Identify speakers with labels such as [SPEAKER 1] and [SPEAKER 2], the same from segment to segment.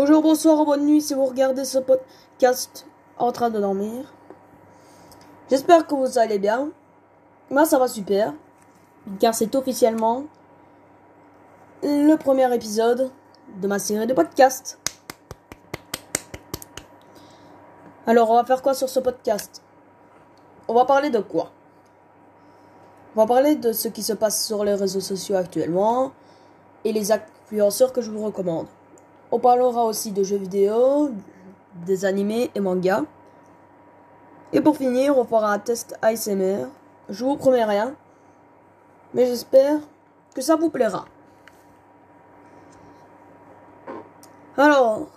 [SPEAKER 1] Bonjour, bonsoir, bonne nuit si vous regardez ce podcast en train de dormir. J'espère que vous allez bien. Moi, ça va super. Car c'est officiellement le premier épisode de ma série de podcasts. Alors, on va faire quoi sur ce podcast? On va parler de quoi? On va parler de ce qui se passe sur les réseaux sociaux actuellement et les influenceurs que je vous recommande. On parlera aussi de jeux vidéo, des animés et mangas. Et pour finir, on fera un test ASMR. Je vous promets rien, mais j'espère que ça vous plaira. Alors,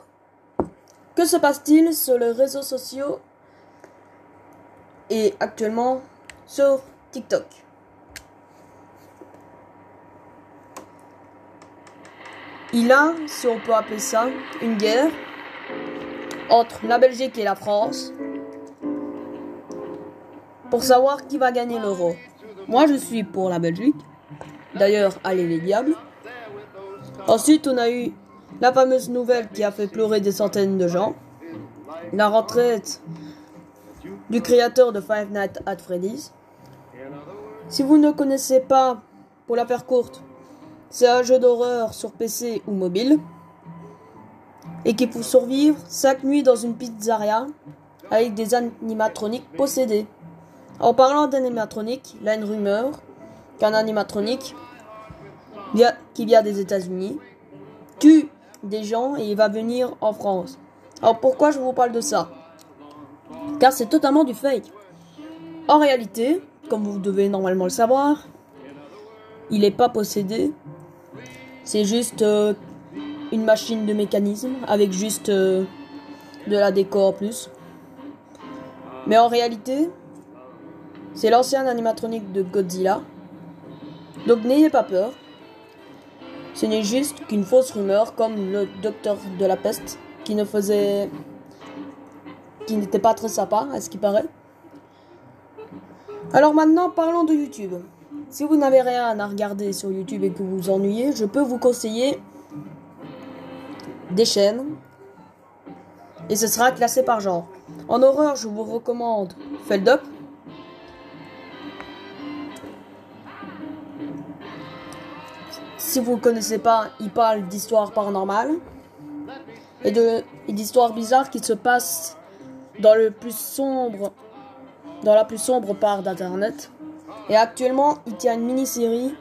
[SPEAKER 1] que se passe-t-il sur les réseaux sociaux et actuellement sur TikTok? Il a, si on peut appeler ça, une guerre entre la Belgique et la France pour savoir qui va gagner l'euro. Moi, je suis pour la Belgique. D'ailleurs, allez les diables. Ensuite, on a eu la fameuse nouvelle qui a fait pleurer des centaines de gens. La retraite du créateur de Five Nights at Freddy's. Si vous ne connaissez pas, pour la faire courte, c'est un jeu d'horreur sur PC ou mobile. Et qui peut survivre 5 nuits dans une pizzeria avec des animatroniques possédés. En parlant d'animatroniques, il y a une rumeur qu'un animatronique qui vient des États-Unis tue des gens et il va venir en France. Alors pourquoi je vous parle de ça? Car c'est totalement du fake. En réalité, comme vous devez normalement le savoir, il n'est pas possédé c'est juste euh, une machine de mécanisme avec juste euh, de la déco en plus. Mais en réalité, c'est l'ancien animatronique de Godzilla. Donc n'ayez pas peur. Ce n'est juste qu'une fausse rumeur comme le docteur de la peste qui ne faisait qui n'était pas très sympa à ce qui paraît. Alors maintenant parlons de YouTube. Si vous n'avez rien à regarder sur YouTube et que vous vous ennuyez, je peux vous conseiller des chaînes. Et ce sera classé par genre. En horreur, je vous recommande Feld Up. Si vous ne connaissez pas, il parle d'histoires paranormales et d'histoires bizarres qui se passent dans le plus sombre, dans la plus sombre part d'internet. Et actuellement, il tient une mini-série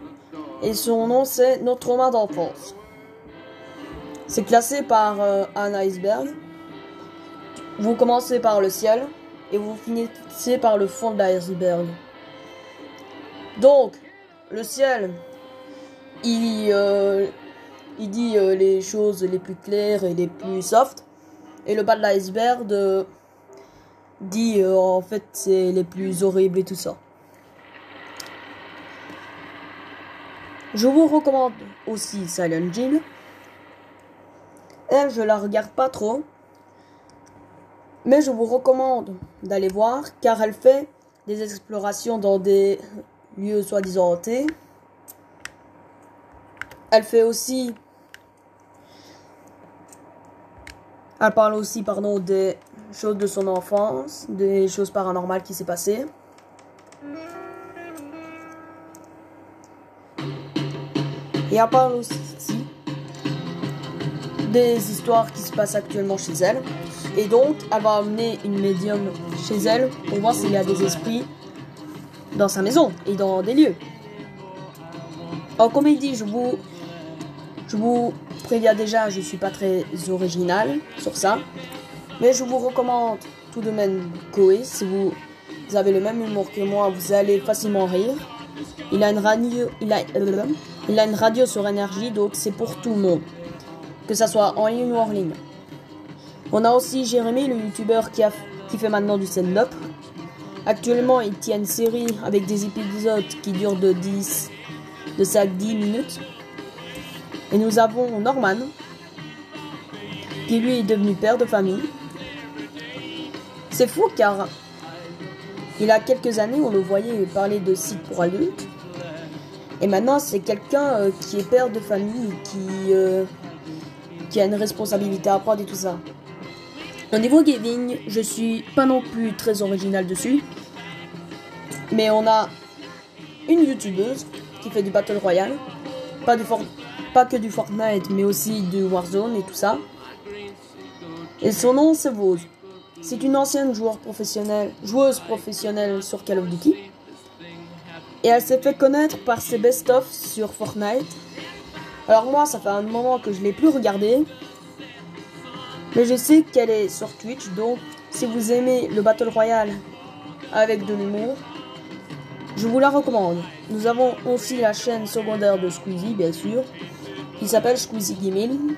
[SPEAKER 1] et son nom c'est Notre trauma d'enfance. C'est classé par euh, un iceberg. Vous commencez par le ciel et vous finissez par le fond de l'iceberg. Donc, le ciel, il, euh, il dit euh, les choses les plus claires et les plus soft. Et le bas de l'iceberg dit en fait c'est les plus horribles et tout ça. Je vous recommande aussi Silent Hill. Elle, je la regarde pas trop. Mais je vous recommande d'aller voir car elle fait des explorations dans des lieux soi-disant hantés. Elle fait aussi. Elle parle aussi, pardon, des choses de son enfance, des choses paranormales qui s'est passées. Et elle parle aussi des histoires qui se passent actuellement chez elle. Et donc, elle va amener une médium chez elle pour voir s'il y a des esprits dans sa maison et dans des lieux. Alors, comme il dit, je vous, je vous préviens déjà, je ne suis pas très original sur ça. Mais je vous recommande tout de même Koé. Si vous avez le même humour que moi, vous allez facilement rire. Il a une radio, il a, il a une radio sur énergie, donc c'est pour tout le monde, que ça soit en ligne ou hors ligne. On a aussi Jérémy, le youtubeur qui, fait maintenant du stand-up. Actuellement, il tient une série avec des épisodes qui durent de 10, de 5 10 minutes. Et nous avons Norman, qui lui est devenu père de famille. C'est fou car il a quelques années, on le voyait parler de sites pour adultes. Et maintenant, c'est quelqu'un euh, qui est père de famille, qui, euh, qui a une responsabilité à prendre et tout ça. Au niveau gaming, je suis pas non plus très original dessus. Mais on a une youtubeuse qui fait du Battle Royale. Pas, pas que du Fortnite, mais aussi du Warzone et tout ça. Et son nom, c'est Vose. C'est une ancienne joueur professionnelle, joueuse professionnelle sur Call of Duty. Et elle s'est fait connaître par ses best-of sur Fortnite. Alors moi, ça fait un moment que je l'ai plus regardé. Mais je sais qu'elle est sur Twitch, donc si vous aimez le Battle Royale avec de l'humour, je vous la recommande. Nous avons aussi la chaîne secondaire de Squeezie, bien sûr, qui s'appelle Squeezie Gaming.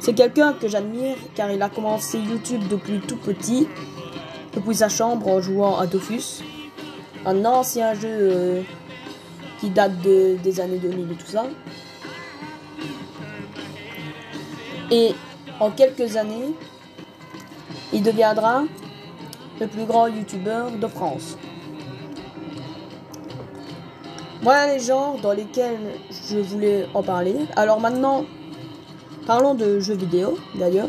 [SPEAKER 1] C'est quelqu'un que j'admire car il a commencé YouTube depuis tout petit, depuis sa chambre en jouant à Dofus, un ancien jeu euh, qui date de, des années 2000 et tout ça. Et en quelques années, il deviendra le plus grand youtubeur de France. Voilà les genres dans lesquels je voulais en parler. Alors maintenant, Parlons de jeux vidéo, d'ailleurs.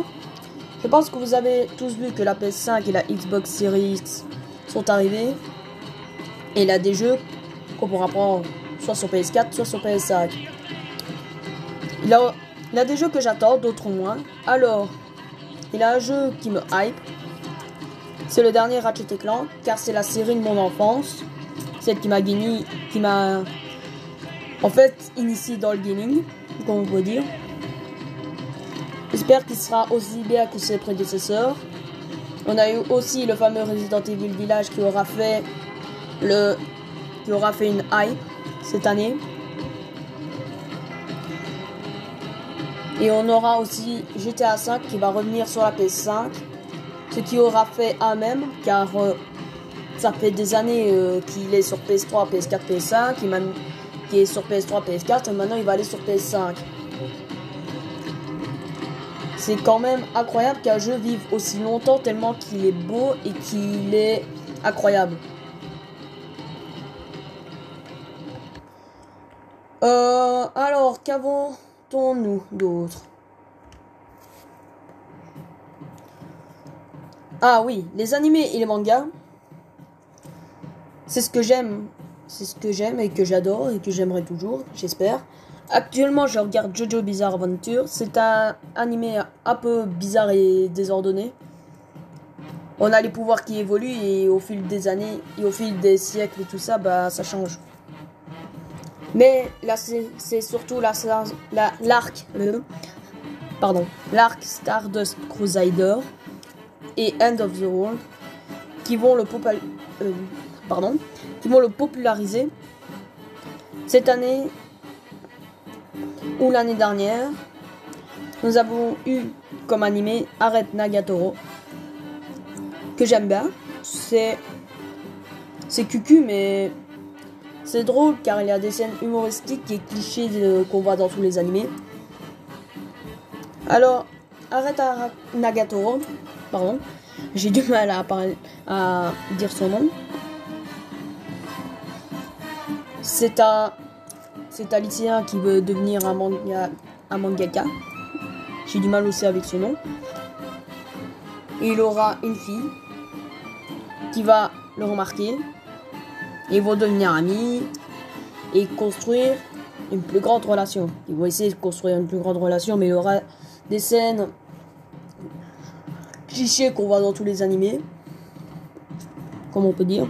[SPEAKER 1] Je pense que vous avez tous vu que la PS5 et la Xbox Series sont arrivés. Et il a des jeux qu'on pourra prendre soit sur PS4, soit sur PS5. Il a, des jeux que j'attends, d'autres moins. Alors, il a un jeu qui me hype. C'est le dernier Ratchet Clank, car c'est la série de mon enfance. Celle qui m'a gagné, qui m'a en fait initié dans le gaming, comme on peut dire. J'espère qu'il sera aussi bien que ses prédécesseurs. On a eu aussi le fameux Resident Evil Village qui aura fait le qui aura fait une hype cette année. Et on aura aussi GTA 5 qui va revenir sur la PS5. Ce qui aura fait un même, car euh, ça fait des années euh, qu'il est sur PS3, PS4, PS5, qui est sur PS3, PS4, et maintenant il va aller sur PS5. C'est quand même incroyable qu'un jeu vive aussi longtemps tellement qu'il est beau et qu'il est incroyable. Euh, alors, qu'avons-nous d'autre? Ah oui, les animés et les mangas. C'est ce que j'aime. C'est ce que j'aime et que j'adore et que j'aimerais toujours, j'espère. Actuellement, je regarde Jojo Bizarre Adventure. C'est un animé un peu bizarre et désordonné. On a les pouvoirs qui évoluent et au fil des années et au fil des siècles et tout ça, bah ça change. Mais là, c'est surtout l'arc, la, l'arc, pardon, l'arc Stardust Crusader et End of the World qui vont le, euh, pardon, qui vont le populariser. Cette année, ou l'année dernière, nous avons eu comme animé Arrête Nagatoro, que j'aime bien. C'est c'est cucu, mais c'est drôle car il y a des scènes humoristiques et clichés qu'on voit dans tous les animés. Alors, Arrête Nagatoro, pardon, j'ai du mal à, parler, à dire son nom. C'est un un qui veut devenir un, manga, un mangaka. J'ai du mal aussi avec ce nom. Il aura une fille qui va le remarquer. Ils vont devenir amis et construire une plus grande relation. Ils vont essayer de construire une plus grande relation, mais il y aura des scènes clichés qu'on voit dans tous les animés. Comme on peut dire.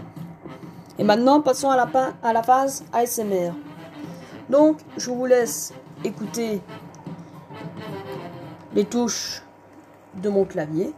[SPEAKER 1] Et maintenant, passons à la, à la phase ASMR. Donc, je vous laisse écouter les touches de mon clavier.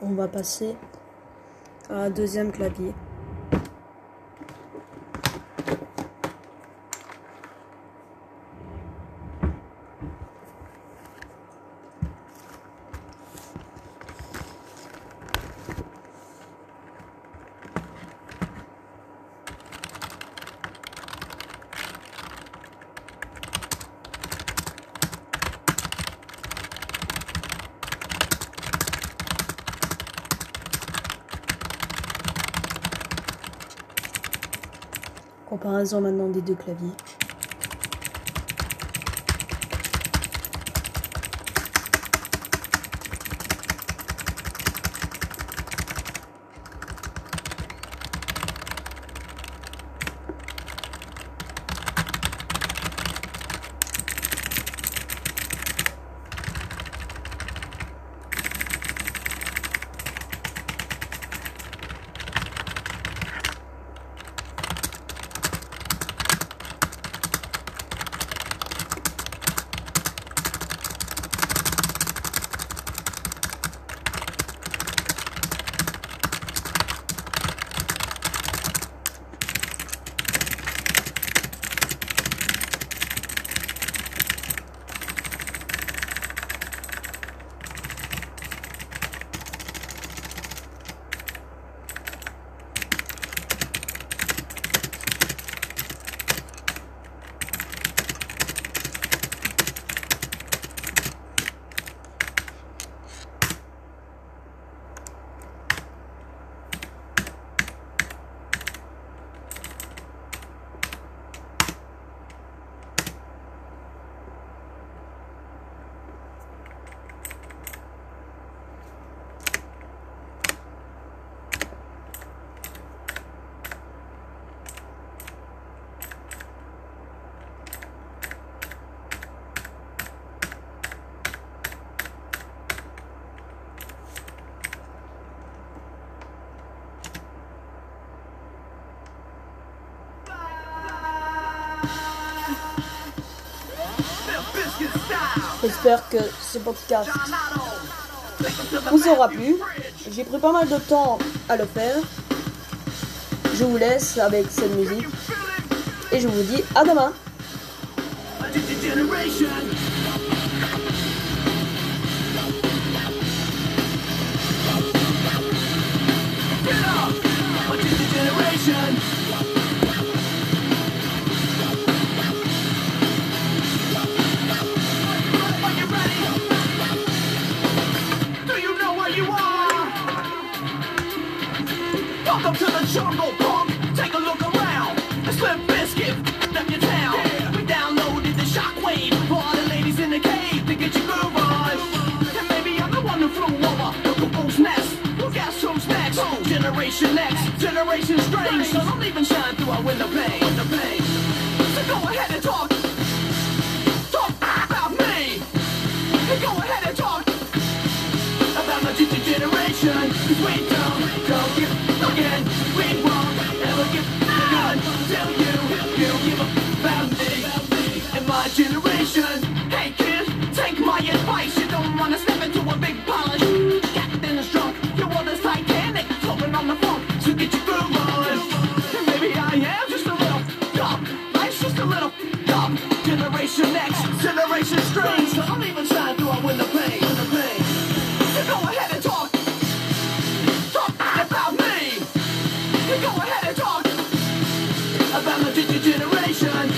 [SPEAKER 1] on va passer à un deuxième clavier. Comparaison maintenant des deux claviers. J'espère que ce podcast vous aura plu. J'ai pris pas mal de temps à le faire. Je vous laisse avec cette musique. Et je vous dis à demain.
[SPEAKER 2] Generation X, Generation Strange, so don't even shine through our window pane. Generation X, Generation Strange. So I'm even trying to win the pain. Go ahead and talk. Talk about me. Go ahead and talk about digital generation.